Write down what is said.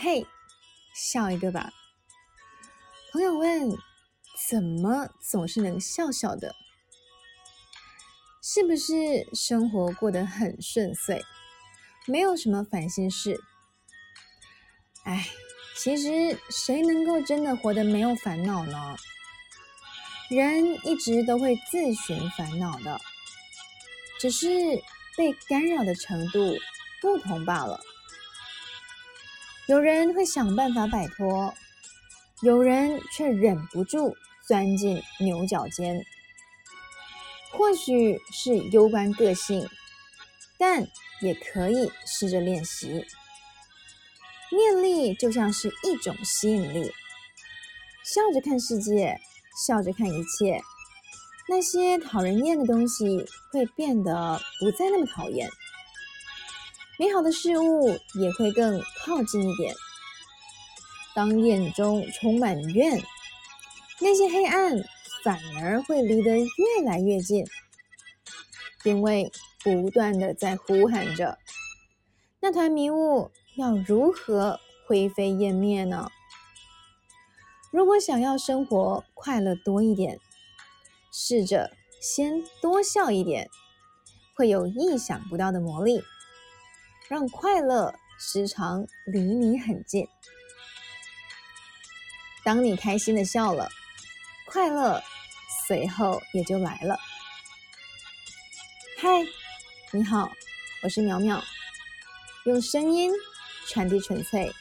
嘿，笑一个吧。朋友问：怎么总是能笑笑的？是不是生活过得很顺遂，没有什么烦心事？哎，其实谁能够真的活得没有烦恼呢？人一直都会自寻烦恼的，只是被干扰的程度不同罢了。有人会想办法摆脱，有人却忍不住钻进牛角尖。或许是攸关个性，但也可以试着练习。念力就像是一种吸引力，笑着看世界。笑着看一切，那些讨人厌的东西会变得不再那么讨厌，美好的事物也会更靠近一点。当眼中充满怨，那些黑暗反而会离得越来越近，因为不断的在呼喊着，那团迷雾要如何灰飞烟灭呢？如果想要生活快乐多一点，试着先多笑一点，会有意想不到的魔力，让快乐时常离你很近。当你开心的笑了，快乐随后也就来了。嗨，你好，我是苗苗，用声音传递纯粹。